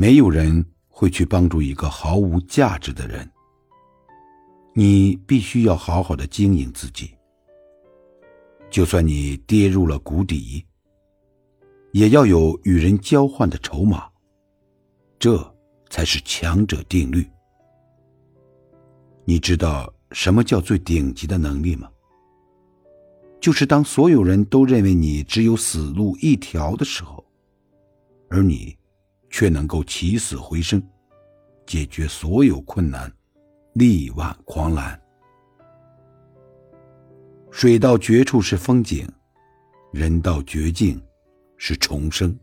没有人会去帮助一个毫无价值的人。你必须要好好的经营自己。就算你跌入了谷底，也要有与人交换的筹码。这才是强者定律。你知道什么叫最顶级的能力吗？就是当所有人都认为你只有死路一条的时候，而你却能够起死回生，解决所有困难，力挽狂澜。水到绝处是风景，人到绝境是重生。